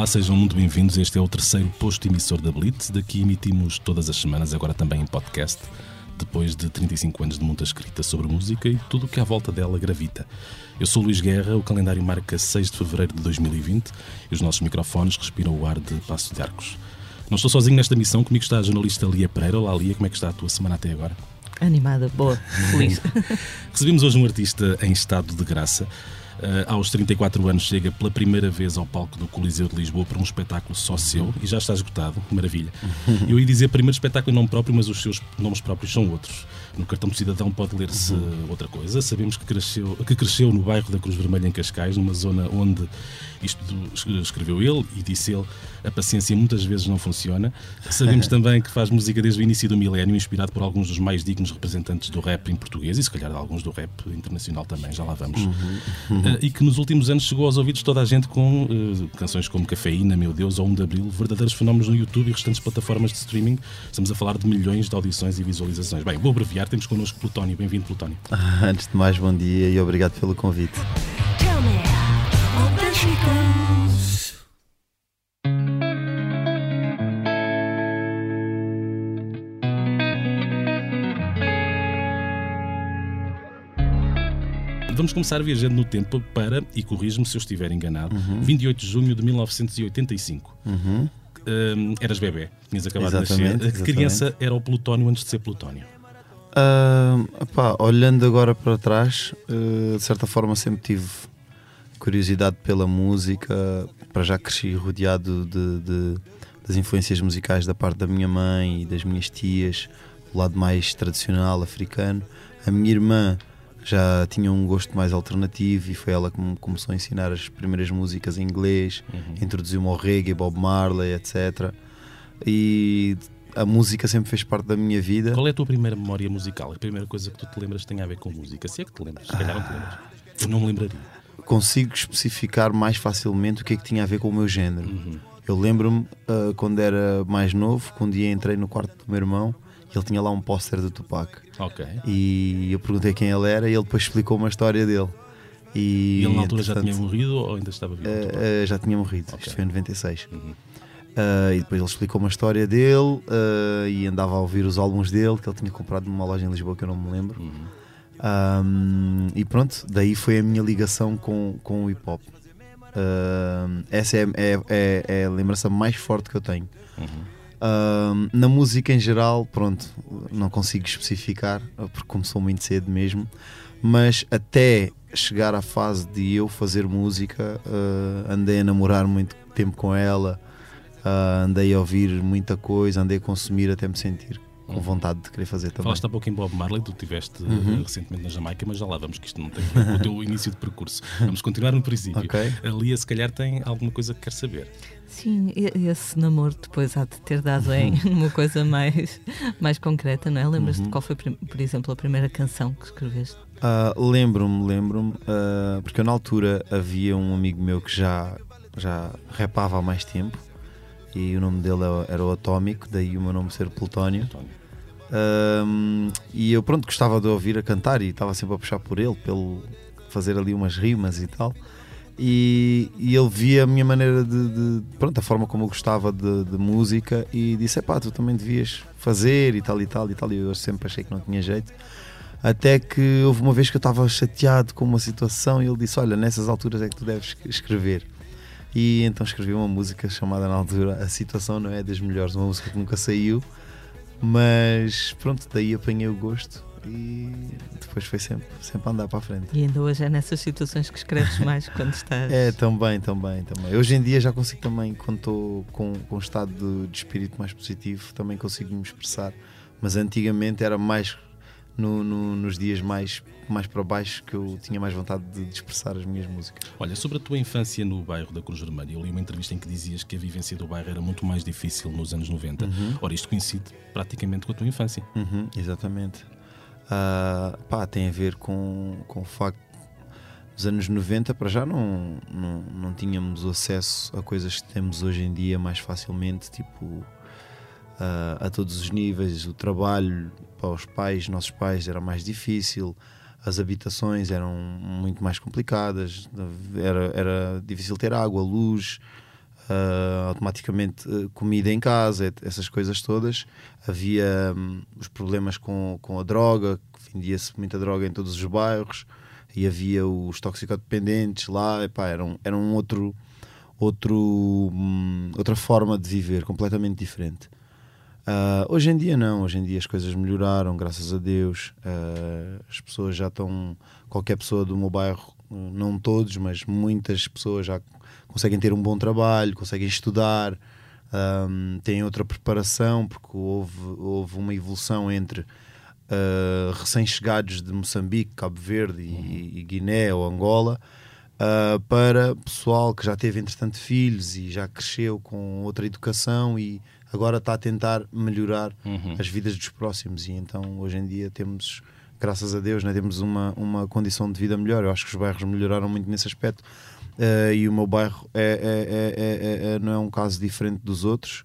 Olá, sejam muito bem-vindos. Este é o terceiro posto emissor da Blitz. Daqui emitimos todas as semanas, agora também em podcast, depois de 35 anos de muita escrita sobre música e tudo o que à volta dela gravita. Eu sou Luís Guerra, o calendário marca 6 de fevereiro de 2020 e os nossos microfones respiram o ar de Passo de Arcos. Não estou sozinho nesta missão, comigo está a jornalista Lia Pereira. Olá, Lia, como é que está a tua semana até agora? Animada, boa, feliz. Recebemos hoje um artista em estado de graça. Uh, aos 34 anos chega pela primeira vez ao palco do Coliseu de Lisboa para um espetáculo só seu e já está esgotado, maravilha. Eu ia dizer primeiro espetáculo em nome próprio, mas os seus nomes próprios são outros. No cartão de cidadão pode ler-se uhum. outra coisa. Sabemos que cresceu, que cresceu no bairro da Cruz Vermelha em Cascais, numa zona onde isto escreveu ele e disse ele, a paciência muitas vezes não funciona. Sabemos também que faz música desde o início do milénio, inspirado por alguns dos mais dignos representantes do rap em português e se calhar de alguns do rap internacional também, já lá vamos. Uhum. Uhum. E que nos últimos anos chegou aos ouvidos de toda a gente com uh, canções como Cafeína, Meu Deus ou 1 de Abril, verdadeiros fenómenos no YouTube e restantes plataformas de streaming. Estamos a falar de milhões de audições e visualizações. Bem, vou abreviar, temos connosco Plutónio. Bem-vindo, Plutónio. Antes de mais, bom dia e obrigado pelo convite. Vamos começar viajando no tempo para, e corrijo-me se eu estiver enganado, uhum. 28 de junho de 1985. Uhum. Um, eras bebê, tinhas acabado exatamente, de nascer. Que criança era o Plutónio antes de ser Plutónio? Uh, epá, olhando agora para trás, uh, de certa forma sempre tive curiosidade pela música, para já cresci rodeado de, de, das influências musicais da parte da minha mãe e das minhas tias, o lado mais tradicional africano. A minha irmã já tinha um gosto mais alternativo e foi ela que me começou a ensinar as primeiras músicas em inglês, uhum. introduziu-me ao reggae, Bob Marley, etc. E a música sempre fez parte da minha vida. Qual é a tua primeira memória musical? A primeira coisa que tu te lembras tem a ver com música? Se é que te lembras, se calhar não te lembras. Eu não me lembraria. Consigo especificar mais facilmente o que é que tinha a ver com o meu género. Uhum. Eu lembro-me uh, quando era mais novo, que um dia entrei no quarto do meu irmão e ele tinha lá um póster do Tupac. Ok. E eu perguntei quem ele era e ele depois explicou uma história dele. E, e ele na altura já tinha morrido ou ainda estava vivo? Uh, uh, já tinha morrido, okay. isto foi em 96. Uhum. Uh, e depois ele explicou uma história dele uh, e andava a ouvir os álbuns dele que ele tinha comprado numa loja em Lisboa que eu não me lembro. Uhum. Um, e pronto, daí foi a minha ligação com, com o hip hop. Uh, essa é, é, é, é, a lembrança mais forte que eu tenho. Uhum. na música em geral, pronto, não consigo especificar porque começou muito cedo mesmo, mas até chegar à fase de eu fazer música, andei a namorar muito tempo com ela. Uh, andei a ouvir muita coisa, andei a consumir até me sentir com uhum. vontade de querer fazer também. Falaste há pouco em Bob Marley, tu estiveste uhum. recentemente na Jamaica, mas já lá vamos, que isto não tem o teu início de percurso. Vamos continuar no princípio. Okay. A Lia, se calhar, tem alguma coisa que quer saber. Sim, esse namoro depois há de ter dado em uma coisa mais, mais concreta, não é? Lembras-te uhum. qual foi, por exemplo, a primeira canção que escreveste? Uh, lembro-me, lembro-me, uh, porque eu, na altura havia um amigo meu que já, já rapava há mais tempo e o nome dele era o Atómico, daí o meu nome ser Plutónio. Um, e eu pronto gostava de ouvir a cantar e estava sempre a puxar por ele, pelo fazer ali umas rimas e tal. E, e ele via a minha maneira de, de, pronto, a forma como eu gostava de, de música e disse: pá, tu também devias fazer e tal e tal e tal. E eu sempre achei que não tinha jeito. Até que houve uma vez que eu estava chateado com uma situação e ele disse: Olha, nessas alturas é que tu deves escrever. E então escrevi uma música chamada na altura A Situação Não É das Melhores, uma música que nunca saiu, mas pronto, daí apanhei o gosto e depois foi sempre, sempre andar para a frente. E ainda hoje é nessas situações que escreves mais quando estás. É, também, também, também. Hoje em dia já consigo também, quando estou com, com um estado de, de espírito mais positivo, também consigo me expressar. Mas antigamente era mais no, no, nos dias mais, mais para baixo que eu tinha mais vontade de, de, expressar as minhas músicas. Olha, sobre a tua infância no bairro da Cruz Vermelha, eu li uma entrevista em que dizias que a vivência do bairro era muito mais difícil nos anos 90. Uhum. Ora, isto coincide praticamente com a tua infância. Uhum, exatamente. Uh, pá, tem a ver com, com o facto dos anos 90 para já não, não, não tínhamos acesso a coisas que temos hoje em dia mais facilmente, tipo a, a todos os níveis. O trabalho para os pais, nossos pais, era mais difícil, as habitações eram muito mais complicadas, era, era difícil ter água, luz, uh, automaticamente uh, comida em casa, essas coisas todas. Havia um, os problemas com, com a droga, vendia-se muita droga em todos os bairros, e havia os toxicodependentes lá, epá, era, um, era um outro, outro, um, outra forma de viver, completamente diferente. Uh, hoje em dia não, hoje em dia as coisas melhoraram, graças a Deus. Uh, as pessoas já estão. Qualquer pessoa do meu bairro, não todos, mas muitas pessoas já conseguem ter um bom trabalho, conseguem estudar, um, têm outra preparação, porque houve, houve uma evolução entre uh, recém-chegados de Moçambique, Cabo Verde e, e Guiné ou Angola. Uh, para pessoal que já teve entretanto filhos e já cresceu com outra educação e agora está a tentar melhorar uhum. as vidas dos próximos e então hoje em dia temos graças a Deus né, temos uma, uma condição de vida melhor eu acho que os bairros melhoraram muito nesse aspecto uh, e o meu bairro é, é, é, não é um caso diferente dos outros.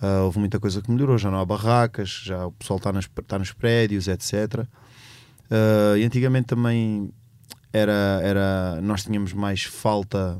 Uh, houve muita coisa que melhorou, já não há barracas, já o pessoal está nos, tá nos prédios, etc. Uh, e antigamente também era, era, nós tínhamos mais falta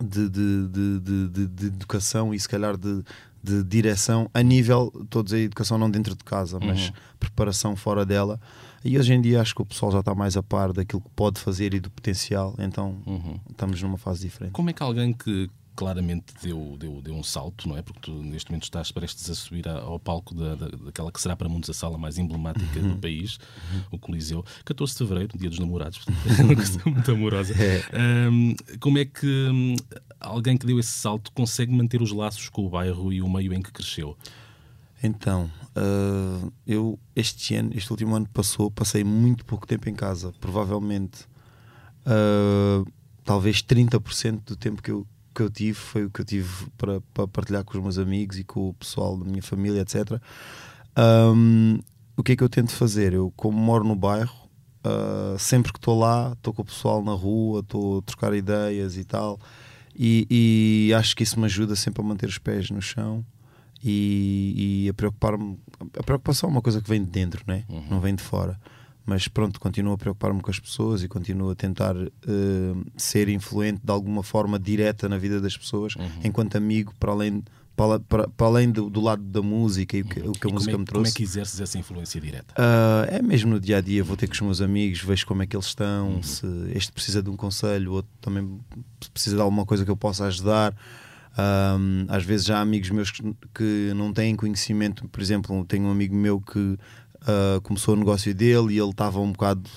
de, de, de, de, de educação e se calhar de, de direção a nível, estou a dizer educação não dentro de casa, mas uhum. preparação fora dela. E hoje em dia acho que o pessoal já está mais a par daquilo que pode fazer e do potencial, então uhum. estamos numa fase diferente. Como é que alguém que claramente deu, deu, deu um salto, não é? Porque tu neste momento estás prestes a subir ao palco da, da, daquela que será para muitos a sala mais emblemática uhum. do país, uhum. o Coliseu, 14 de Fevereiro, dia dos namorados, uma muito amorosa. É. Um, como é que um, alguém que deu esse salto consegue manter os laços com o bairro e o meio em que cresceu? Então, uh, eu este ano, este último ano passou, passei muito pouco tempo em casa. Provavelmente, uh, talvez 30% do tempo que eu, que eu tive foi o que eu tive para, para partilhar com os meus amigos e com o pessoal da minha família, etc. Um, o que é que eu tento fazer? Eu, como moro no bairro, uh, sempre que estou lá, estou com o pessoal na rua, estou a trocar ideias e tal. E, e acho que isso me ajuda sempre a manter os pés no chão e, e a preocupar-me. A preocupação é uma coisa que vem de dentro, né? Uhum. não vem de fora. Mas pronto, continuo a preocupar-me com as pessoas e continuo a tentar uh, ser influente de alguma forma direta na vida das pessoas, uhum. enquanto amigo, para além, para, para, para além do, do, lado da música e o que, uhum. o que a música é, me trouxe. Como é que exerces essa influência direta? Uh, é mesmo no dia a dia, vou ter com os meus amigos, vejo como é que eles estão, uhum. se este precisa de um conselho, outro também precisa de alguma coisa que eu possa ajudar. Um, às vezes já há amigos meus que, que, não têm conhecimento, por exemplo, tenho um amigo meu que uh, começou o negócio dele e ele estava um bocado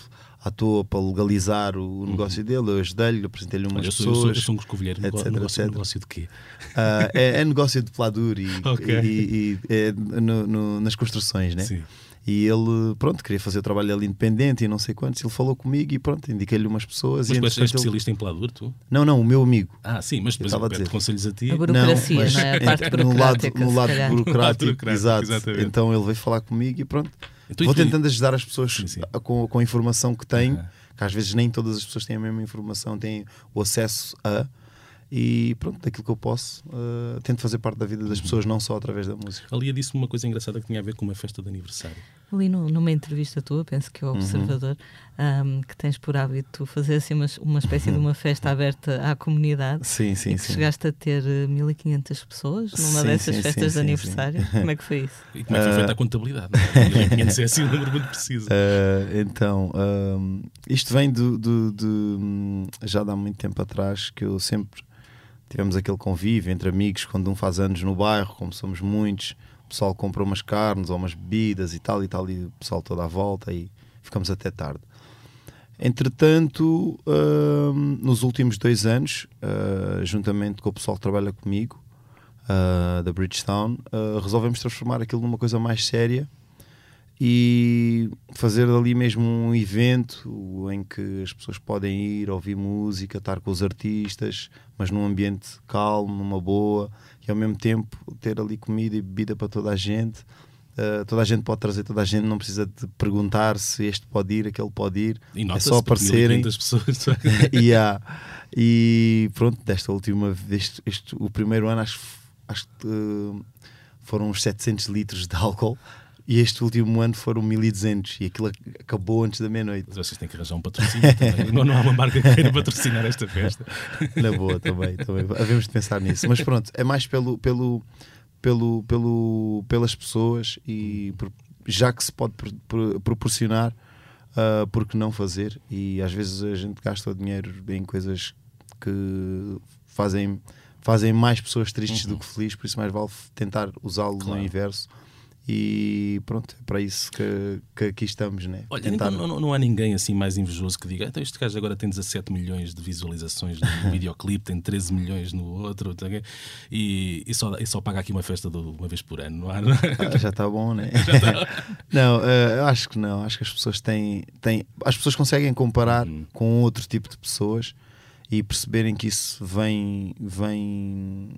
à toa para legalizar o uhum. negócio uhum. dele. Eu ajudei-lhe, apresentei-lhe umas Olha, pessoas. Eu sou, eu sou um escovilheiro, etc, negócio, etc. negócio de quê? Uh, é, é, negócio de pladur e, okay. e, e é no, no, nas construções, né? Sim. E ele, pronto, queria fazer o trabalho ali independente e não sei quantos. Ele falou comigo e pronto, indiquei-lhe umas pessoas. Mas e és especialista ele... em pladur, tu? Não, não, o meu amigo. Ah, sim, mas depois pede conselhos a ti. A burocracia, não, mas, não é? A parte no lado, no lado burocrático, exato. Exatamente. Então ele veio falar comigo e pronto. Então, Vou tentando ajudar as pessoas sim, sim. Com, com a informação que tenho, que às vezes nem todas as pessoas têm a mesma informação, têm o acesso a e pronto, daquilo que eu posso, uh, tento fazer parte da vida das pessoas, não só através da música. A Lia disse-me uma coisa engraçada que tinha a ver com uma festa de aniversário. Ali no, numa entrevista tua, penso que é o uhum. Observador, uhum. um, que tens por hábito fazer assim uma, uma espécie uhum. de uma festa aberta à comunidade. Sim, sim, e que sim. chegaste a ter 1500 eh, pessoas numa sim, dessas sim, festas sim, de aniversário. Como é que foi isso? E como é que foi feita a contabilidade? 1500 é assim um número muito preciso. Uh, então, uh, isto vem do, do, do, já há muito tempo atrás que eu sempre tivemos aquele convívio entre amigos quando um faz anos no bairro, como somos muitos, pessoal compra umas carnes ou umas bebidas e tal e tal, e o pessoal toda à volta e ficamos até tarde. Entretanto, uh, nos últimos dois anos, uh, juntamente com o pessoal que trabalha comigo, uh, da Bridgetown, resolvemos transformar aquilo numa coisa mais séria e fazer ali mesmo um evento em que as pessoas podem ir ouvir música, estar com os artistas, mas num ambiente calmo, numa boa, e ao mesmo tempo ter ali comida e bebida para toda a gente. Uh, toda a gente pode trazer toda a gente, não precisa de perguntar se este pode ir, aquele pode ir. É só aparecerem. pessoas. e, há, e pronto, desta última vez, este, o primeiro ano, acho, acho que uh, foram uns 700 litros de álcool e este último ano foram 1200 e aquilo acabou antes da meia-noite. Mas vocês têm que arranjar um patrocínio também. não, não há uma marca que queira patrocinar esta festa. Na boa, também, também. Havemos de pensar nisso. Mas pronto, é mais pelo, pelo, pelo, pelo, pelas pessoas e por, já que se pode pro, pro, proporcionar, uh, por que não fazer? E às vezes a gente gasta o dinheiro em coisas que fazem, fazem mais pessoas tristes uhum. do que felizes, por isso mais vale tentar usá-lo claro. no inverso e pronto, é para isso que, que aqui estamos, né? Olha, Tentar... não, não, não, há ninguém assim mais invejoso que diga então este gajo agora tem 17 milhões de visualizações no videoclipe, tem 13 milhões no outro e, e, só, e só paga aqui uma festa de uma vez por ano, não há? Ah, já está bom, né? Tá... não, uh, eu acho que não, acho que as pessoas têm, têm as pessoas conseguem comparar uhum. com outro tipo de pessoas e perceberem que isso vem, vem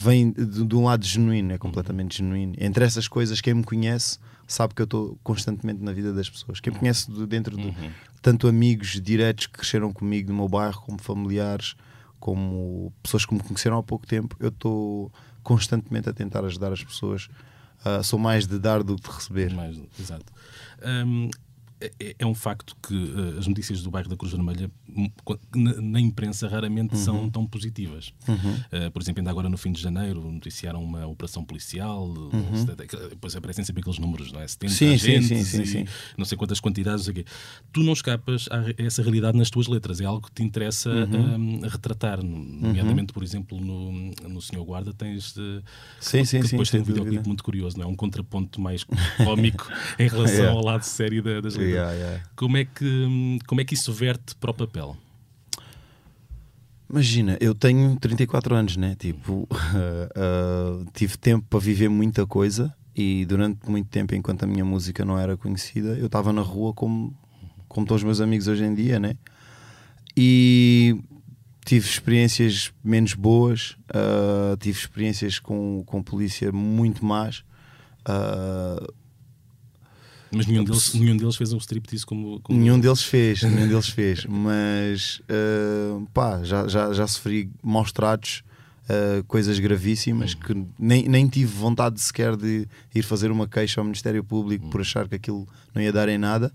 vem de, de, um lado genuíno, é completamente genuíno. Entre essas coisas, quem me conhece sabe que eu estou constantemente na vida das pessoas. Quem me conhece de, dentro de uhum. tanto amigos diretos que cresceram comigo no meu bairro, como familiares, como pessoas que me conheceram há pouco tempo, eu estou constantemente a tentar ajudar as pessoas. Uh, sou mais de dar do que de receber. Mais, exato. Um, é, é, um facto que uh, as notícias do bairro da Cruz Vermelha na, na imprensa raramente uhum. são tão positivas. Uhum. Uh, por exemplo, ainda agora no fim de janeiro noticiaram uma operação policial, uhum. depois aparecem sempre aqueles números, não é? 70 sim, agentes sim, sim, sim, não sei quantas quantidades. Não sei tu não escapas a essa realidade nas tuas letras, é algo que te interessa um, retratar, nomeadamente, por exemplo, no, no Senhor Guarda tens de, sim, sim, depois sim, tem um videoclipe muito curioso, não é? Um contraponto mais cómico em relação yeah. ao lado sério das letras. Yeah, yeah. Como, é que, como é que isso verte para o papel? Imagina, eu tenho 34 anos, né? Tipo, uh, uh, tive tempo para viver muita coisa e durante muito tempo, enquanto a minha música não era conhecida, eu estava na rua como, como todos os meus amigos hoje em dia, né? E tive experiências menos boas, uh, tive experiências com, com polícia muito más. Uh, mas nenhum deles, nenhum deles fez um striptease como, como. Nenhum deles fez, nenhum deles fez. Mas uh, pá, já, já, já sofri maus tratos, uh, coisas gravíssimas que nem, nem tive vontade sequer de ir fazer uma queixa ao Ministério Público por achar que aquilo não ia dar em nada.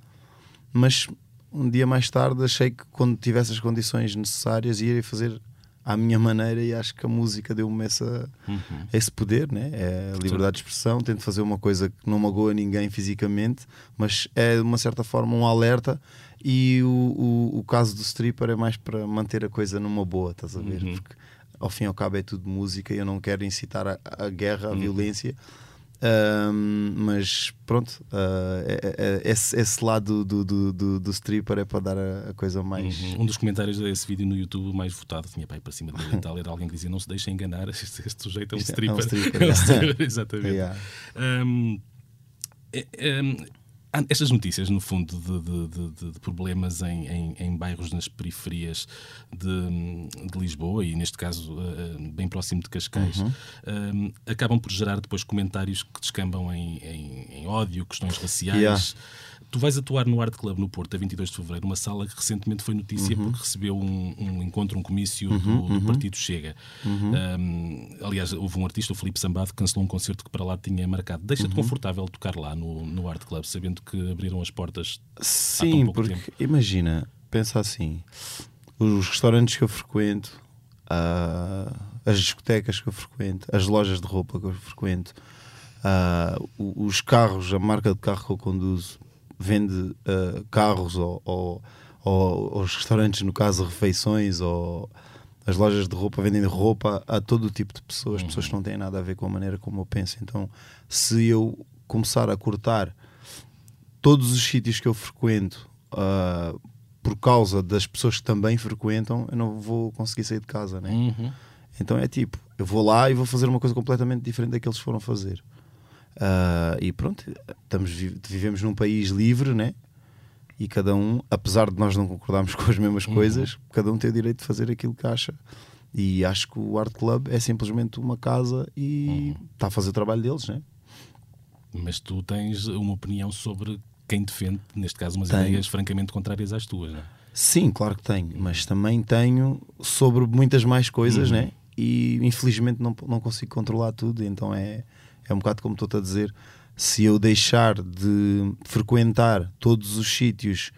Mas um dia mais tarde achei que quando tivesse as condições necessárias ia fazer à minha maneira e acho que a música deu-me essa, uhum. esse poder, né? é a liberdade de expressão. Tento fazer uma coisa que não magoa ninguém fisicamente, mas é de uma certa forma um alerta. E o, o, o caso do stripper é mais para manter a coisa numa boa, estás a ver? Uhum. Porque ao fim e ao cabo é tudo música e eu não quero incitar a, a guerra, a uhum. violência um, mas pronto, uh, é, é, esse, esse, lado do, do, do, do, stripper é para dar a, a coisa mais. Uhum. Um dos comentários desse vídeo no YouTube mais votado tinha pai para cima de mim e tal. Era alguém que dizia: Não se deixem enganar, este, este sujeito é um stripper. É um stripper, é um stripper exatamente. Yeah. Um, é, estas notícias, no fundo, de, de, de, de problemas em, em, em, bairros nas periferias de, Lisboa e, neste caso, uh, bem próximo de Cascais, uhum. uh, acabam por gerar depois comentários que descambam em, em ódio, questões raciais. Yeah. Tu vais atuar no Art Club no Porto a 22 de Fevereiro, uma sala que recentemente foi notícia uhum. porque recebeu um, um, encontro, um comício uhum, do, do uhum. Partido Chega. Um, uhum. aliás, houve um artista, o Felipe Sambado, que cancelou um concerto que para lá tinha marcado. Deixa-te uhum. confortável tocar lá no, no Art Club, sabendo que abriram as portas Sim, há tão porque tempo. imagina, pensa assim, os restaurantes que eu frequento, uh, as discotecas que eu frequento, as lojas de roupa que eu frequento, uh, os carros, a marca de carro que eu conduzo, vende uh, carros ou, ou, ou, os restaurantes, no caso, refeições ou as lojas de roupa vendem roupa a todo tipo de pessoas, uhum. pessoas que não têm nada a ver com a maneira como eu penso. Então, se eu começar a cortar todos os sítios que eu frequento uh, por causa das pessoas que também frequentam, eu não vou conseguir sair de casa, né? Uhum. Então é tipo, eu vou lá e vou fazer uma coisa completamente diferente da que eles foram fazer. Uh, e pronto, estamos, vivemos num país livre, né? E cada um, apesar de nós não concordarmos com as mesmas uhum. coisas, cada um tem o direito de fazer aquilo que acha. E acho que o Art Club é simplesmente uma casa e uhum. está a fazer o trabalho deles, né? Mas tu tens uma opinião sobre quem defende, neste caso, umas tenho. ideias francamente contrárias às tuas, não é? Sim, claro que tenho, mas também tenho sobre muitas mais coisas, uhum. né? E infelizmente não, não consigo controlar tudo, então é, é um bocado como estou-te a dizer. se eu deixar de frequentar todos os sítios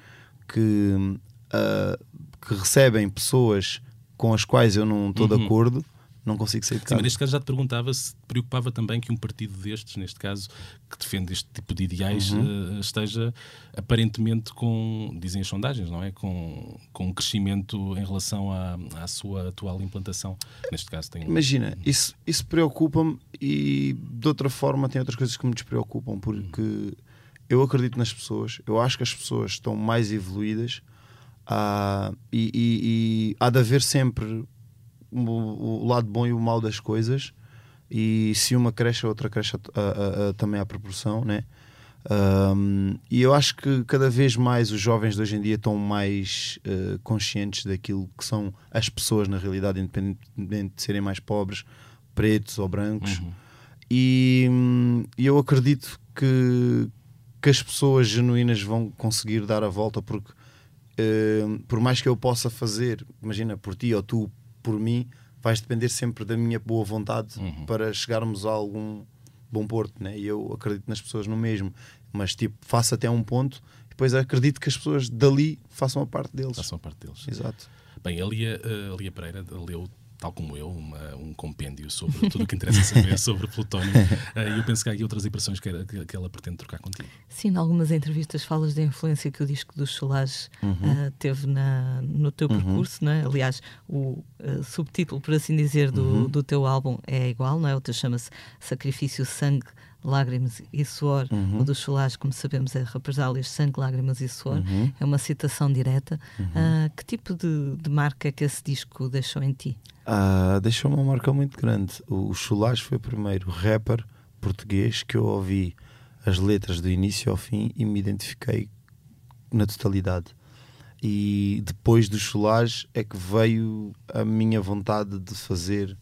que, uh, que recebem pessoas com as quais eu não estou uhum. de acordo, não consigo sair de casa. Sim, mas neste caso já te perguntava se te preocupava também que um partido destes, neste caso, que defende este tipo de ideais, uhum. uh, esteja aparentemente com, dizem as sondagens, não é? Com, com um crescimento em relação à, à sua atual implantação. Neste caso tem... Imagina, isso, isso preocupa-me e de outra forma tem outras coisas que me despreocupam, porque uhum. eu acredito nas pessoas, eu acho que as pessoas estão mais evoluídas uh, e, e, e há de haver sempre o, o, lado bom e o mau das coisas e se uma cresce a outra cresce a, a, a, também à proporção né um, e eu acho que cada vez mais os jovens de hoje em dia estão mais uh, conscientes daquilo que são as pessoas na realidade, independentemente de serem mais pobres, pretos ou brancos. Uhum. E, e, eu acredito que, que as pessoas genuínas vão conseguir dar a volta, porque uh, por mais que eu possa fazer, imagina por ti ou tu por mim, vais depender sempre da minha boa vontade uhum. para chegarmos a algum bom porto, né? E eu acredito nas pessoas no mesmo, mas tipo, faço até um ponto, depois acredito que as pessoas dali façam a parte deles. Façam a parte deles. Exato. Bem, a Lia, a Lia Pereira leu tal como eu, uma, um compêndio sobre tudo o que interessa saber sobre Plutónio. E eu penso que há aqui outras impressões que, que, que, ela pretende trocar contigo. Sim, em algumas entrevistas falas da influência que o disco dos Solares uhum. uh, teve na, no teu uhum. percurso, não é? Aliás, o uh, subtítulo, por assim dizer, do, uhum. do teu álbum é igual, não é? O teu chama-se Sacrifício Sangue lágrimas e suor. Uhum. O dos Solares, como sabemos, é represálias, sangue, lágrimas e suor. Uhum. É uma citação direta. Uhum. Uh, que tipo de, de, marca é que esse disco deixou em ti? Uh, deixou uma marca muito grande. O, o foi o primeiro rapper português que eu ouvi as letras do início ao fim e me identifiquei na totalidade. E depois dos Solares é que veio a minha vontade de fazer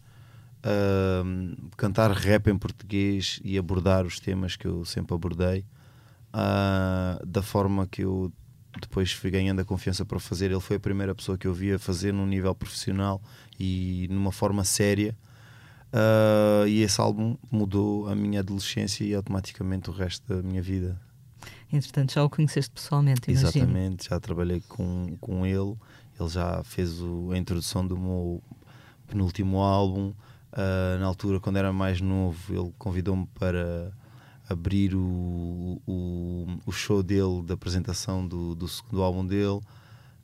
uh, cantar rap em português e abordar os temas que eu sempre abordei uh, da forma que eu depois fui ganhando a confiança para fazer. Ele foi a primeira pessoa que eu via fazer num nível profissional e numa forma séria. Uh, e esse álbum mudou a minha adolescência e automaticamente o resto da minha vida. Entretanto, já o conheceste pessoalmente, imagino. Exatamente, já trabalhei com, com ele. Ele já fez o, a introdução do meu penúltimo álbum. Uh, na altura, quando era mais novo, ele convidou-me para abrir o, o, o, show dele da apresentação do, do segundo álbum dele.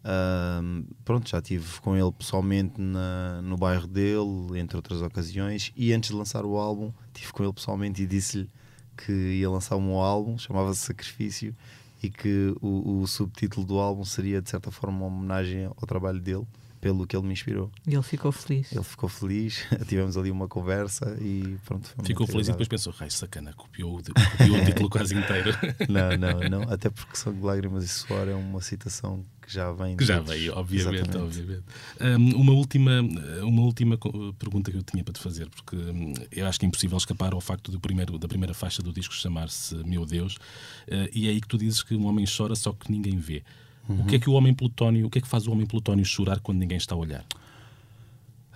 Uh, pronto, já estive com ele pessoalmente na, no bairro dele, entre outras ocasiões. E antes de lançar o álbum, estive com ele pessoalmente e disse-lhe que ia lançar um álbum, chamava-se Sacrifício, e que o, o subtítulo do álbum seria de certa forma uma homenagem ao trabalho dele pelo que ele me inspirou. E ele ficou feliz. Ele ficou feliz, tivemos ali uma conversa e pronto. Ficou feliz e depois pensou: Rai, sacana, copiou, copiou o título quase inteiro. Não, não, não, até porque Sangue, Lágrimas e Suor é uma citação que já vem. Que já veio, obviamente. obviamente. Um, uma, última, uma última pergunta que eu tinha para te fazer, porque hum, eu acho que é impossível escapar ao facto do primeiro, da primeira faixa do disco chamar-se Meu Deus, uh, e é aí que tu dizes que um homem chora só que ninguém vê. Uhum. O que é que o homem plutónio, o que é que faz o homem plutónio chorar quando ninguém está a olhar?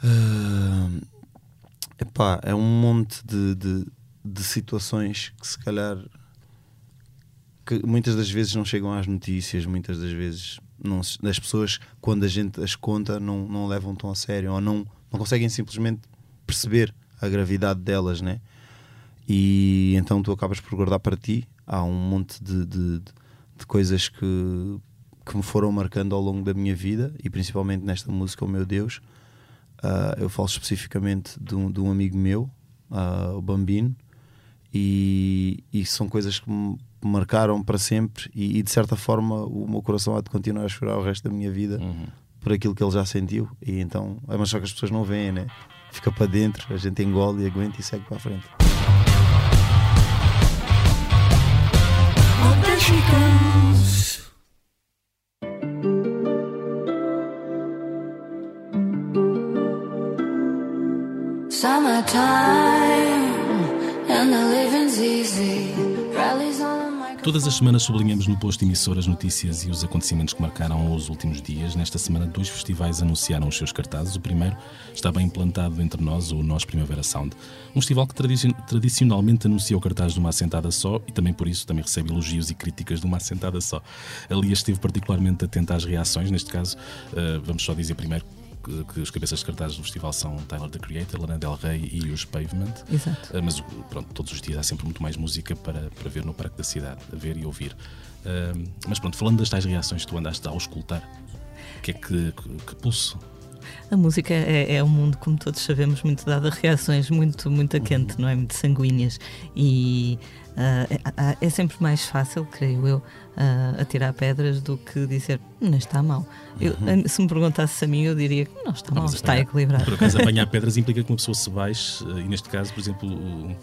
Uh, epá, é um monte de, de, de, situações que se calhar que muitas das vezes não chegam às notícias, muitas das vezes não, as pessoas, quando a gente as conta, não, não levam tão a sério ou não, não conseguem simplesmente perceber a gravidade delas, né? E então tu acabas por guardar para ti. Há um monte de, de, de coisas que que me foram marcando ao longo da minha vida e principalmente nesta música, O Meu Deus. Uh, eu falo especificamente de um, de um amigo meu, uh, o Bambino, e, e, são coisas que me marcaram para sempre. E, e, de certa forma, o meu coração há de continuar a chorar o resto da minha vida uhum. por aquilo que ele já sentiu. E então, é mas só que as pessoas não veem, né? Fica para dentro, a gente engole e aguenta e segue para a frente. Todas as semanas sublinhamos no posto emissoras notícias e os acontecimentos que marcaram os últimos dias. Nesta semana, dois festivais anunciaram os seus cartazes. O primeiro está bem implantado entre nós, o Nós Primavera Sound. Um festival que tradicionalmente anuncia o cartaz de uma assentada só e também por isso também recebe elogios e críticas de uma assentada só. Ali esteve particularmente atenta às reações. Neste caso, uh, vamos só dizer primeiro que, os cabeças de cartazes do festival são Tyler the Creator, Lana Del Rey e os Pavement. Exato. Uh, mas pronto, todos os dias há sempre muito mais música para, para ver no Parque da Cidade, a ver e ouvir. Uh, mas pronto, falando das tais reações que tu andaste a auscultar, o que é que, que, que pulso a música é, é, um mundo, como todos sabemos, muito dado a reações muito, muito a quente, uhum. não é? Muito sanguíneas. E uh, é, é, sempre mais fácil, creio eu, uh, atirar pedras do que dizer não está mal. Eu, uhum. Se me perguntasse a mim, eu diria que não está não, mal, está apanhar, equilibrado. Por acaso, apanhar pedras implica que uma pessoa se baixe, e neste caso, por exemplo, o,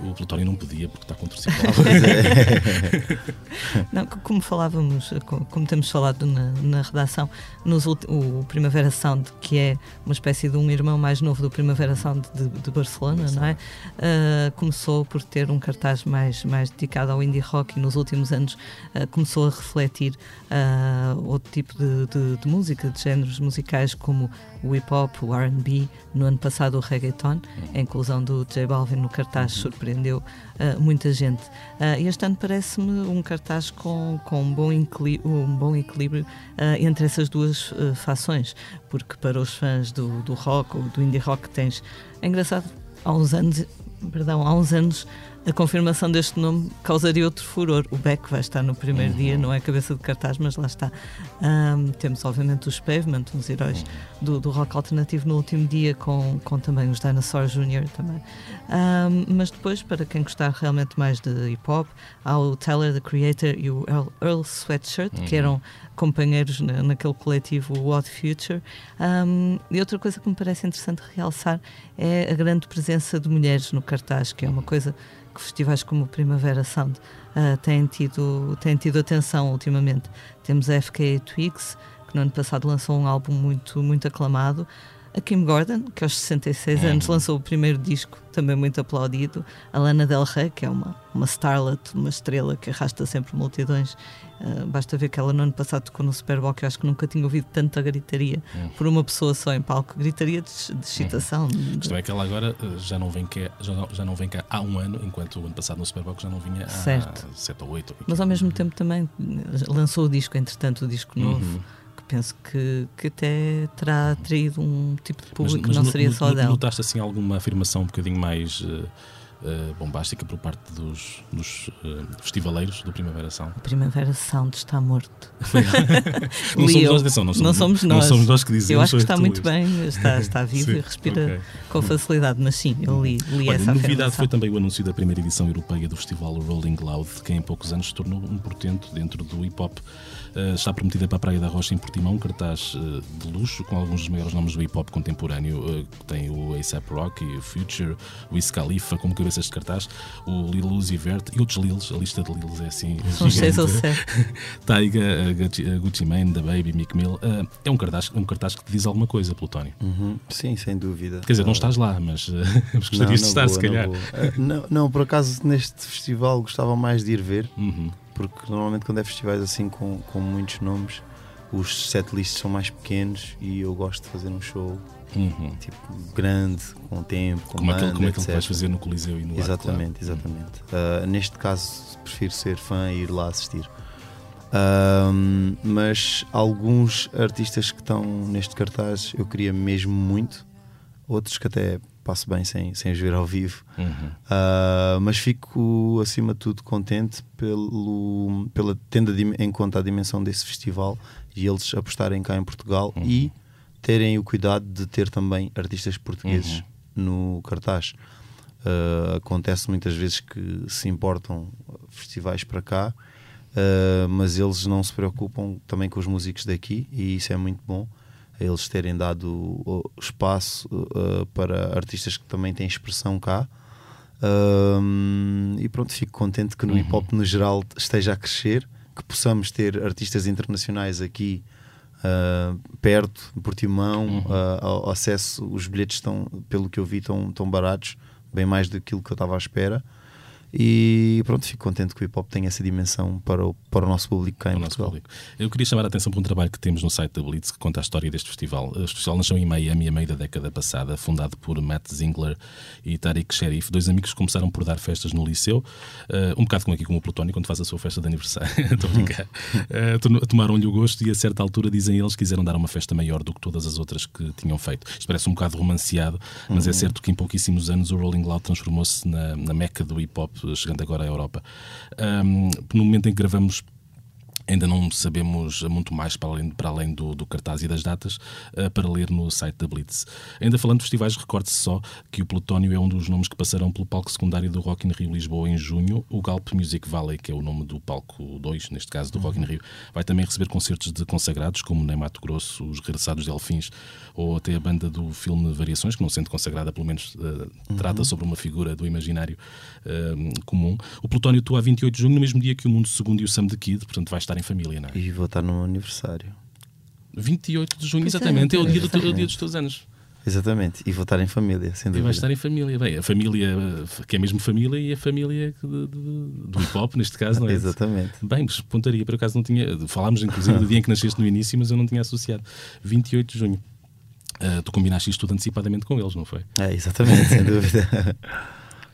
o Plutónio não podia porque está contorciculado. não, como falávamos, como temos falado na, na redação, nos, o Primavera Sound, que é uma espécie de um irmão mais novo do Primavera Sound de, de Barcelona, não é? Uh, começou por ter um cartaz mais, mais dedicado ao indie rock e nos últimos anos uh, começou a refletir uh, outro tipo de, de, de, música, de géneros musicais como o hip hop, o RB, no ano passado o reggaeton, a inclusão do J Balvin no cartaz uhum. surpreendeu uh, muita gente. Uh, este ano parece-me um cartaz com, com um, bom um bom equilíbrio entre essas duas fações, porque para os fãs do, do rock ou do indie rock tens. É engraçado, há uns anos, perdão, há uns anos a confirmação deste nome causaria outro furor. O Beck vai estar no primeiro uhum. dia, não é cabeça de cartaz, mas lá está. Um, temos, obviamente, os Pavement, uns heróis uhum. do, do, rock alternativo no último dia, com, com também os Dinosaur Jr. também. Um, mas depois, para quem gostar realmente mais de hip hop, há o Tyler, the Creator, e o Earl, Earl Sweatshirt, uhum. que eram companheiros na, naquele coletivo What Future. Um, e outra coisa que me parece interessante realçar é a grande presença de mulheres no cartaz, que é uma coisa que festivais como Primavera Sound uh, têm, tido, têm tido atenção ultimamente. Temos a FKA Twigs, que no ano passado lançou um álbum muito, muito aclamado. A Kim Gordon, que aos 66 anos uhum. lançou o primeiro disco, também muito aplaudido. A Lana Del Rey, que é uma, uma starlet, uma estrela que arrasta sempre multidões. Uh, basta ver que ela no ano passado tocou no Super Bowl, que eu acho que nunca tinha ouvido tanta gritaria uhum. por uma pessoa só em palco. Gritaria de, de excitação. Uhum. A questão é que ela agora uh, já não, vem cá, já, não, já não vem cá há um ano, enquanto o ano passado no Super Bowl já não vinha há certo. 7 ou 8. Mas ao mesmo tempo também lançou o disco, entretanto, o disco novo. Uhum penso que, que até terá atraído um tipo de público mas, mas que não seria só dela. Notaste assim alguma afirmação um bocadinho mais uh, uh, bombástica por parte dos, dos uh, festivaleiros do Primavera Sound? O Primavera Sound está morto. não, somos nós, atenção, não, somos, não somos nós. Não somos nós que dizemos. Eu acho que está muito bem, está, está vivo sim, e respira okay. com facilidade, mas sim, eu li, li Olha, essa A novidade afirmação. foi também o anúncio da primeira edição europeia do festival Rolling Loud, que em poucos anos se tornou um portento dentro do hip hop. Uh, está prometida para a Praia da Rocha em Portimão, um cartaz uh, de luxo com alguns dos maiores nomes do hip hop contemporâneo. Uh, tem o ASAP Rocky, o Future, o Wiz Khalifa como cabeças de cartaz, o Lil Uzi Vert e outros Lils. A lista de Lils é assim. São seis ou sete. Taiga, Gucci, Gucci Mane, Da Baby, Mick Mill. é um cartaz, um cartaz que te diz alguma coisa, Plutónio. Uhum. Sim, sem dúvida. Quer dizer, não estás lá, mas, mas gostarias não, de estar, boa, se calhar. Não, não, por acaso neste festival gostava mais de ir ver. Uhum porque normalmente quando é festivais assim com, com muitos nomes, os setlists são mais pequenos e eu gosto de fazer um show uhum. tipo grande, com tempo, com como banda, aquele, como é que vais fazer no Coliseu e no Exatamente, exatamente. Uh, neste caso prefiro ser fã e ir lá assistir. Uh, mas alguns artistas que estão neste cartaz eu queria mesmo muito, outros que até passo bem sem, sem os ver ao vivo. Uhum. Uh, mas fico, acima de tudo, contente pelo, pela, tendo em conta a dimensão desse festival e eles apostarem cá em Portugal uhum. e terem o cuidado de ter também artistas portugueses uhum. no cartaz. Uh, acontece muitas vezes que se importam festivais para cá, uh, mas eles não se preocupam também com os músicos daqui e isso é muito bom eles terem dado espaço uh, para artistas que também têm expressão cá. Um, e pronto, fico contente que no uhum. hip hop no geral esteja a crescer, que possamos ter artistas internacionais aqui uh, perto, em Portimão, uhum. uh, acesso, os bilhetes estão, pelo que eu vi, estão, estão baratos, bem mais do que eu estava à espera. E pronto, fico contente que o hip hop tenha essa dimensão para o, para o nosso público cá em Portugal. Eu queria chamar a atenção para um trabalho que temos no site da Blitz que conta a história deste festival. O festival nasceu em Miami a meio da década passada, fundado por Matt Zingler e Tariq Sherif, dois amigos que começaram por dar festas no liceu, uh, um bocado como aqui com o Plutónio, quando faz a sua festa de aniversário. Estou a brincar. Uh, tomaram-lhe o gosto e a certa altura, dizem eles, quiseram dar uma festa maior do que todas as outras que tinham feito. Isto parece um bocado romanceado, mas é uhum. é certo que em pouquíssimos anos o Rolling Loud transformou-se na, na meca do hip hop, chegando agora à Europa. Um, no momento em que gravamos Ainda não sabemos muito mais para além, para além do, do cartaz e das datas uh, para ler no site da Blitz. Ainda falando de festivais, recorde-se só que o Plutónio é um dos nomes que passarão pelo palco secundário do Rock in Rio Lisboa em junho. O Galp Music Valley, que é o nome do palco 2, neste caso do uhum. Rock in Rio, vai também receber concertos de consagrados, como Nem Mato Grosso, os Regressados Delfins ou até a banda do filme Variações, que não sendo consagrada, pelo menos uh, uhum. trata sobre uma figura do imaginário uh, comum. O Plutónio atua a 28 de junho, no mesmo dia que o Mundo Segundo e o Sam the Kid, portanto vai estar em família, não é? E vou estar no aniversário. 28 de junho, pois é, exatamente, é, é, o dia, do, é o dia dos teus anos. Exatamente, e vou estar em família, sem dúvida. E vai estar em família, bem, a família que é mesmo família e a família de, de, do hip hop, neste caso, não é? Exatamente. Bem, mas pontaria, por acaso não tinha. Falámos inclusive do dia em que nasceste no início, mas eu não tinha associado. 28 de junho. Uh, tu combinaste isto tudo antecipadamente com eles, não foi? É, exatamente, sem dúvida.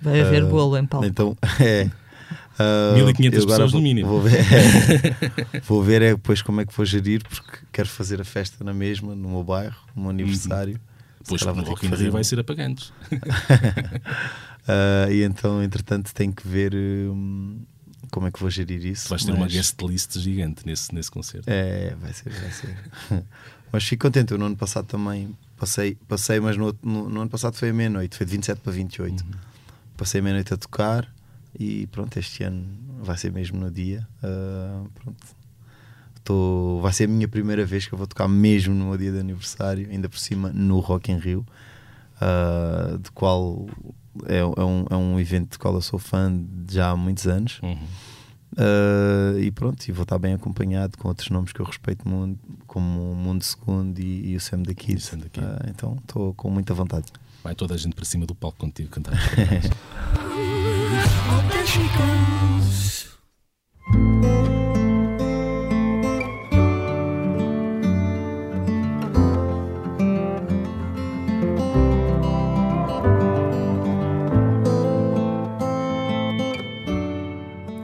Vai haver uh, bolo em palco. Então, é. Uh, 1500 pessoas vou, no mínimo. Vou ver, é, vou ver é depois como é que vou gerir, porque quero fazer a festa na mesma, no meu bairro, no meu aniversário. Uhum. Pois no Rock in Rio vai ser apagantes. uh, e então, entretanto, tenho que ver um, como é que vou gerir isso. Vais ter mas... uma guest list gigante nesse, nesse concerto. É, vai ser, vai ser. mas fico contente. Eu no ano passado também passei, passei mas no, no, no ano passado foi a meia-noite, foi de 27 para 28. Uhum. Passei a meia-noite a tocar e pronto, este ano vai ser mesmo no dia. Uh, pronto. Tô, vai ser a minha primeira vez que eu vou tocar mesmo no meu dia de aniversário, ainda por cima no Rock in Rio, uh, de qual é, é, um, é um evento de qual eu sou fã já há muitos anos. Uhum. Uh, e pronto, e vou estar bem acompanhado com outros nomes que eu respeito muito, como o Mundo Segundo e, e o Sam da Kid. Uh, então estou com muita vontade. Vai toda a gente para cima do palco contigo cantar. of the chickens.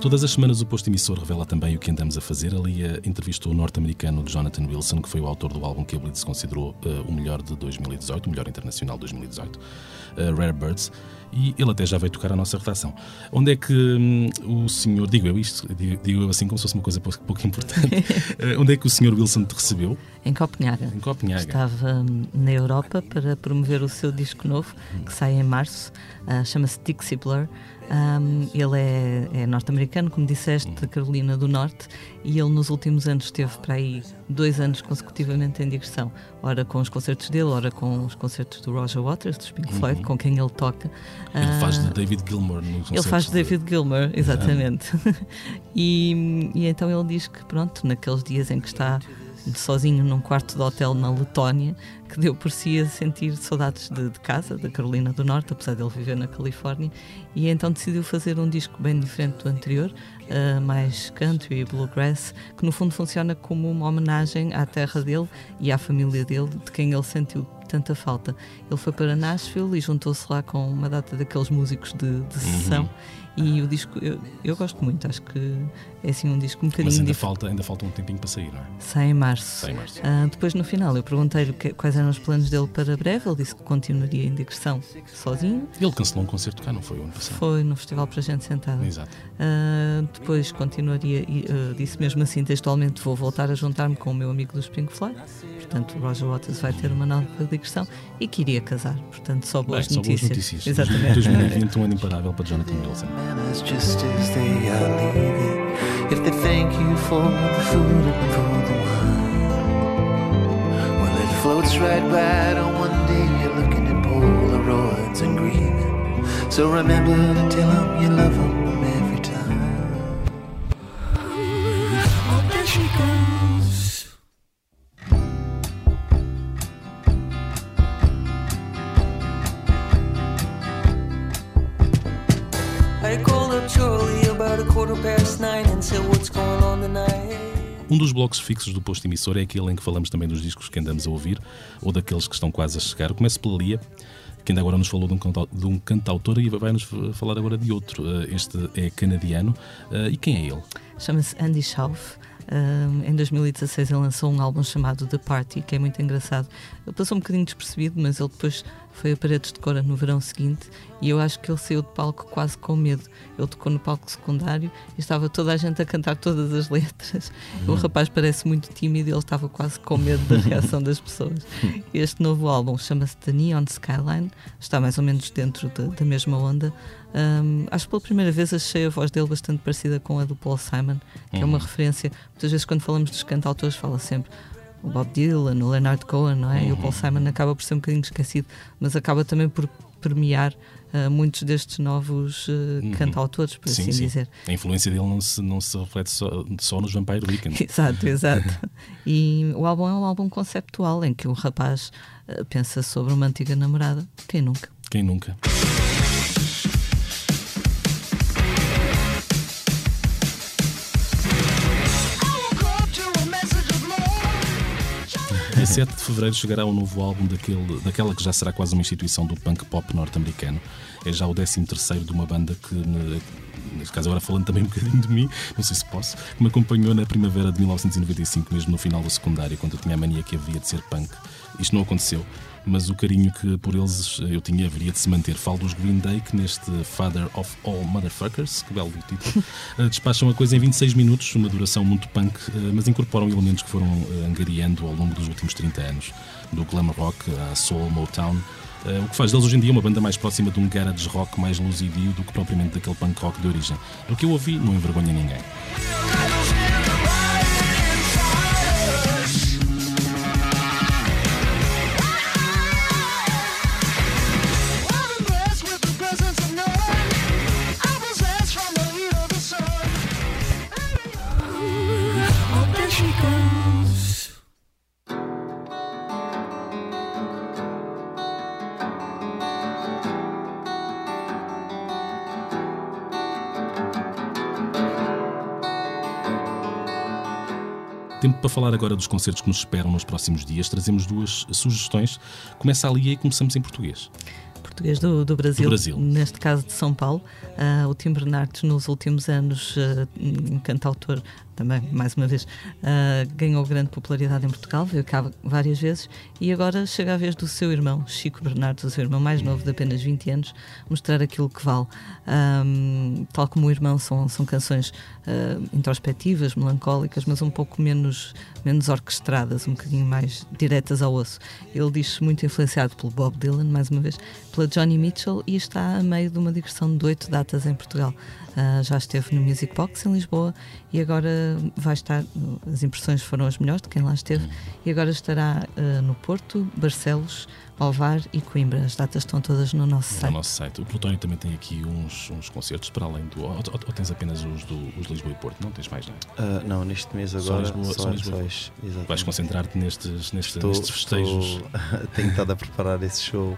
Todas as semanas o posto emissor revela também o que andamos a fazer. Ali a entrevistou o norte-americano Jonathan Wilson, que foi o autor do álbum que a Blitz considerou uh, o melhor de 2018, o melhor internacional de 2018, uh, Rare Birds, e ele até já veio tocar a nossa redação. Onde é que um, o senhor, digo eu isto, digo, digo, eu assim como se fosse uma coisa pouco, pouco importante, uh, onde é que o senhor Wilson te recebeu? Em Copenhaga. Em Copenhaga. Estava hum, na Europa para promover o seu disco novo, que sai em março, chama-se Dixie Blur. Um, ele é, é norte-americano, como disseste, da Carolina do Norte, e ele nos últimos anos esteve para aí dois anos consecutivamente em digressão, ora com os concertos dele, ora com os concertos do Roger Waters, do Pink Floyd, uhum. com quem ele toca. Ele faz de ah, David Gilmour no Ele faz de David Gilmour, exatamente. e, e então ele diz que, pronto, naqueles dias em que está sozinho num quarto de hotel na Letónia, que deu por si a sentir saudades de, de, casa, da Carolina do Norte, apesar de ele viver na Califórnia, e então decidiu fazer um disco bem diferente do anterior, uh, mais country e bluegrass, que no fundo funciona como uma homenagem à terra dele e à família dele, de quem ele sentiu tanta falta. Ele foi para Nashville e juntou-se lá com uma data daqueles músicos de, de sessão. Uhum e o disco, eu, eu gosto muito, acho que é assim um disco um bocadinho. Mas ainda, falta, ainda falta um tempinho para sair, não é? Sai em março. Sai em março. Uh, depois, no final, eu perguntei-lhe quais eram os planos dele para breve. Ele disse que continuaria em digressão sozinho. Ele cancelou um concerto cá, não foi o ano passado? Foi no Festival para Gente Sentada. Exato. Uh, depois continuaria, e uh, disse mesmo assim textualmente: vou voltar a juntar-me com o meu amigo do Spring Fly. Portanto, Roger Waters vai ter uma nova digressão e que iria casar. Portanto, só boas Bem, notícias. Só boas notícias. Exatamente. 2020, um ano imparável para Jonathan Wilson. as they are leaving. If they thank you for the food and for the wine, well, it floats right by on one day you're looking at Polaroids and grieving. So remember to tell them you love them Um dos blocos fixos do posto emissor é aquele em que falamos também dos discos que andamos a ouvir ou daqueles que estão quase a chegar. Começo pela Lia, que ainda agora nos falou de um, de um cantautor e vai-nos falar agora de outro. Eh, este é canadiano. Eh, e quem é ele? Chama-se Andy Schauf. Um, em 2016 ele lançou um álbum chamado The Party, que é muito engraçado. Ele passou um bocadinho despercebido, mas ele depois foi a Paredes de Cora no verão seguinte e eu acho que ele saiu de palco quase com medo. Ele tocou no palco secundário e estava toda a gente a cantar todas as letras. Hum. O rapaz parece muito tímido e ele estava quase com medo da reação das pessoas. Este novo álbum chama-se The Neon Skyline, está mais ou menos dentro da, da mesma onda. Um, acho que pela primeira vez achei a voz dele bastante parecida com a do Paul Simon, que uhum. é uma uhum. referência. Muitas vezes, quando falamos dos cantautores, fala sempre o Bob Dylan, o Leonard Cohen, não é? Uhum. E o Paul uhum. Simon acaba por ser um bocadinho esquecido, mas acaba também por premiar uh, muitos destes novos uh, uhum. cantautores, por sim, assim sim. dizer. A influência dele não se, não se reflete só, só nos Vampire Weekend. exato, exato. e o álbum é um álbum conceptual em que o rapaz uh, pensa sobre uma antiga namorada. Quem nunca? Quem nunca? Dia 7 de fevereiro chegará o um novo álbum daquele, daquela que já será quase uma instituição do punk pop norte-americano. É já o 13 de uma banda que, neste caso agora falando também um bocadinho de mim, não sei se posso, que me acompanhou na primavera de 1995, mesmo no final da secundária, quando eu tinha a mania que havia de ser punk. Isto não aconteceu mas o carinho que por eles eu tinha haveria de se manter. Falo dos Green Day, que neste Father of All Motherfuckers, que belo título, eh, despacham a coisa em 26 minutos, uma duração muito punk, eh, mas incorporam elementos que foram eh, angariando ao longo dos últimos 30 anos, do glam rock à soul, Motown. O que faz deles hoje em dia uma banda mais próxima de um garage rock mais luzidio do que propriamente daquele punk rock de origem. O que eu ouvi não envergonha ninguém. Tempo para falar agora dos concertos que nos esperam nos próximos dias. Trazemos duas sugestões. Começa ali e começamos em português português do, do, Brasil, do Brasil, neste caso de São Paulo. Uh, o Tim Bernardes, nos últimos anos, uh, um cantautor também, mais uma vez, uh, ganhou grande popularidade em Portugal, veio cá várias vezes e agora chega a vez do seu irmão, Chico Bernardes, o seu irmão mais novo, de apenas 20 anos, mostrar aquilo que vale. Um, tal como o irmão, são, são canções introspectivas, melancólicas, mas um pouco menos, menos orquestradas, um bocadinho mais diretas ao osso. Ele diz-se muito influenciado pelo Bob Dylan, mais uma vez, pela Johnny Mitchell e está a meio de uma digressão de oito datas em Portugal. Uh, já esteve no Music Box em Lisboa e agora vai estar. As impressões foram as melhores de quem lá esteve e agora estará uh, no Porto, Barcelos, Ovar e Coimbra. As datas estão todas no nosso site. No nosso site. O Plutónio também tem aqui uns, uns concertos para além do. Ou, ou, ou tens apenas os do os Lisboa e Porto? Não tens mais, não é? Uh, não, neste mês agora. Só Lisboa. Só Lisboa. Vais concentrar-te nestes, nestes, estou, nestes festejos. Estou, tenho estado a preparar esse show.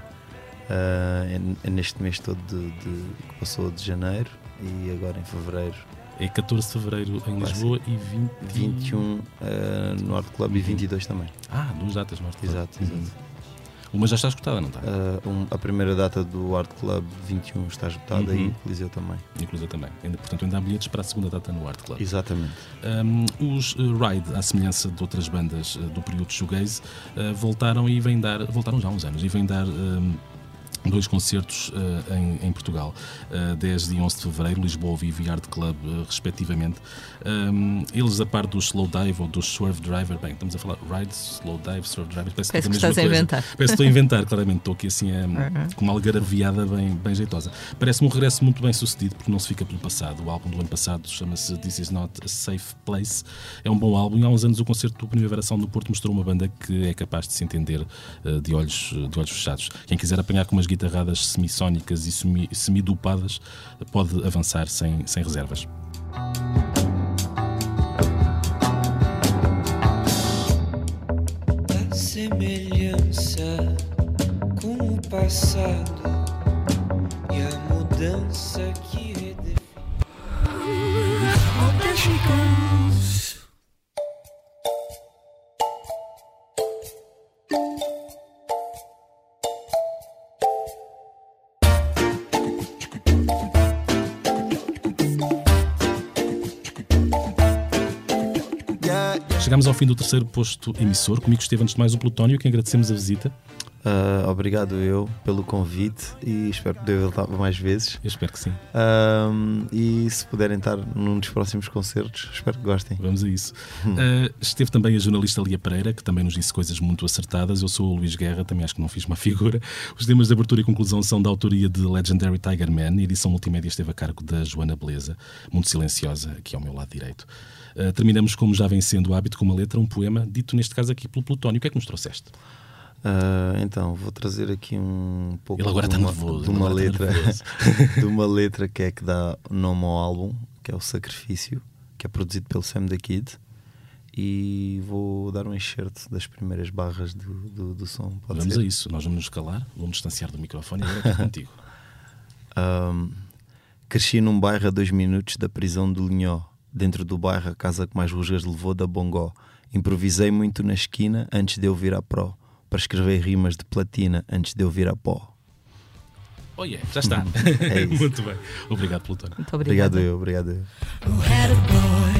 Uh, neste mês todo de, de, que passou de janeiro e agora em fevereiro. É 14 de fevereiro em Lisboa e 20... 21 uh, no Art Club uhum. e 22 também. Ah, duas datas no Art Club. Exato, exato. Uhum. Uma já está esgotada, não está? Uh, um, a primeira data do Art Club 21 está esgotada uhum. e Coliseu também. E Coliseu também. Ainda, portanto, ainda há bilhetes para a segunda data no Art Club. Exatamente. Um, os uh, Ride, à semelhança de outras bandas uh, do período shoegaze, uh, voltaram e vêm dar, voltaram já há uns anos, e vêm dar dois concertos uh, em, em, Portugal, uh, 10 e 11 de fevereiro, Lisboa Vivo e Art Club, uh, respectivamente. Um, eles, a par do Slow Dive ou do Swerve Driver, bem, estamos a falar Ride, Slow Dive, Swerve Driver, parece, parece que, que estás a inventar. Parece que estou a inventar, claramente, estou aqui assim um, uhum. com uma algarviada bem, bem jeitosa. Parece-me um regresso muito bem sucedido, porque não se fica pelo passado. O álbum do ano passado chama-se This Is Not a Safe Place, é um bom álbum e há uns anos o concerto do Primavera Sound no Porto mostrou uma banda que é capaz de se entender de, olhos, de olhos fechados. Quem quiser apanhar com umas guitarradas semissónicas e semi, semidopadas, pode avançar sem, sem reservas. A semelhança com o passado e a mudança Chegamos ao fim do terceiro posto emissor. Comigo esteve antes de mais o Plutónio, a quem agradecemos a visita. Uh, obrigado eu pelo convite e espero poder voltar mais vezes. Eu espero que sim. Um, e se puderem estar num dos próximos concertos, espero que gostem. Vamos a isso. Uh, esteve também a jornalista Lia Pereira, que também nos disse coisas muito acertadas. Eu sou o Luís Guerra, também acho que não fiz uma figura. Os temas de abertura e conclusão são da autoria de Legendary Tiger Man. A edição multimédia esteve a cargo da Joana Beleza, muito silenciosa, aqui ao meu lado direito. Uh, terminamos, como já vem sendo o hábito, com uma letra, um poema, dito neste caso aqui pelo Plutónio. O que é que nos trouxeste? Uh, então, vou trazer aqui um pouco ele agora de, está uma, nervoso, de uma agora letra de uma letra que é que dá nome ao álbum, que é o Sacrifício, que é produzido pelo Sam the Kid. E vou dar um enxerto das primeiras barras do, do, do som. Pode Vamos ser? a isso. Nós vamos nos calar, vamos distanciar do microfone e agora aqui contigo. Um, cresci num bairro a dois minutos da prisão de Linhó. Dentro do bairro, a casa que mais rusgas levou da Bongó. Improvisei muito na esquina antes de eu vir a pró. Para escrever rimas de platina antes de eu vir a pó. Oh yeah, já está. É isso. muito bem. Obrigado, Plutónio. Muito obrigada. Obrigado eu, obrigado eu.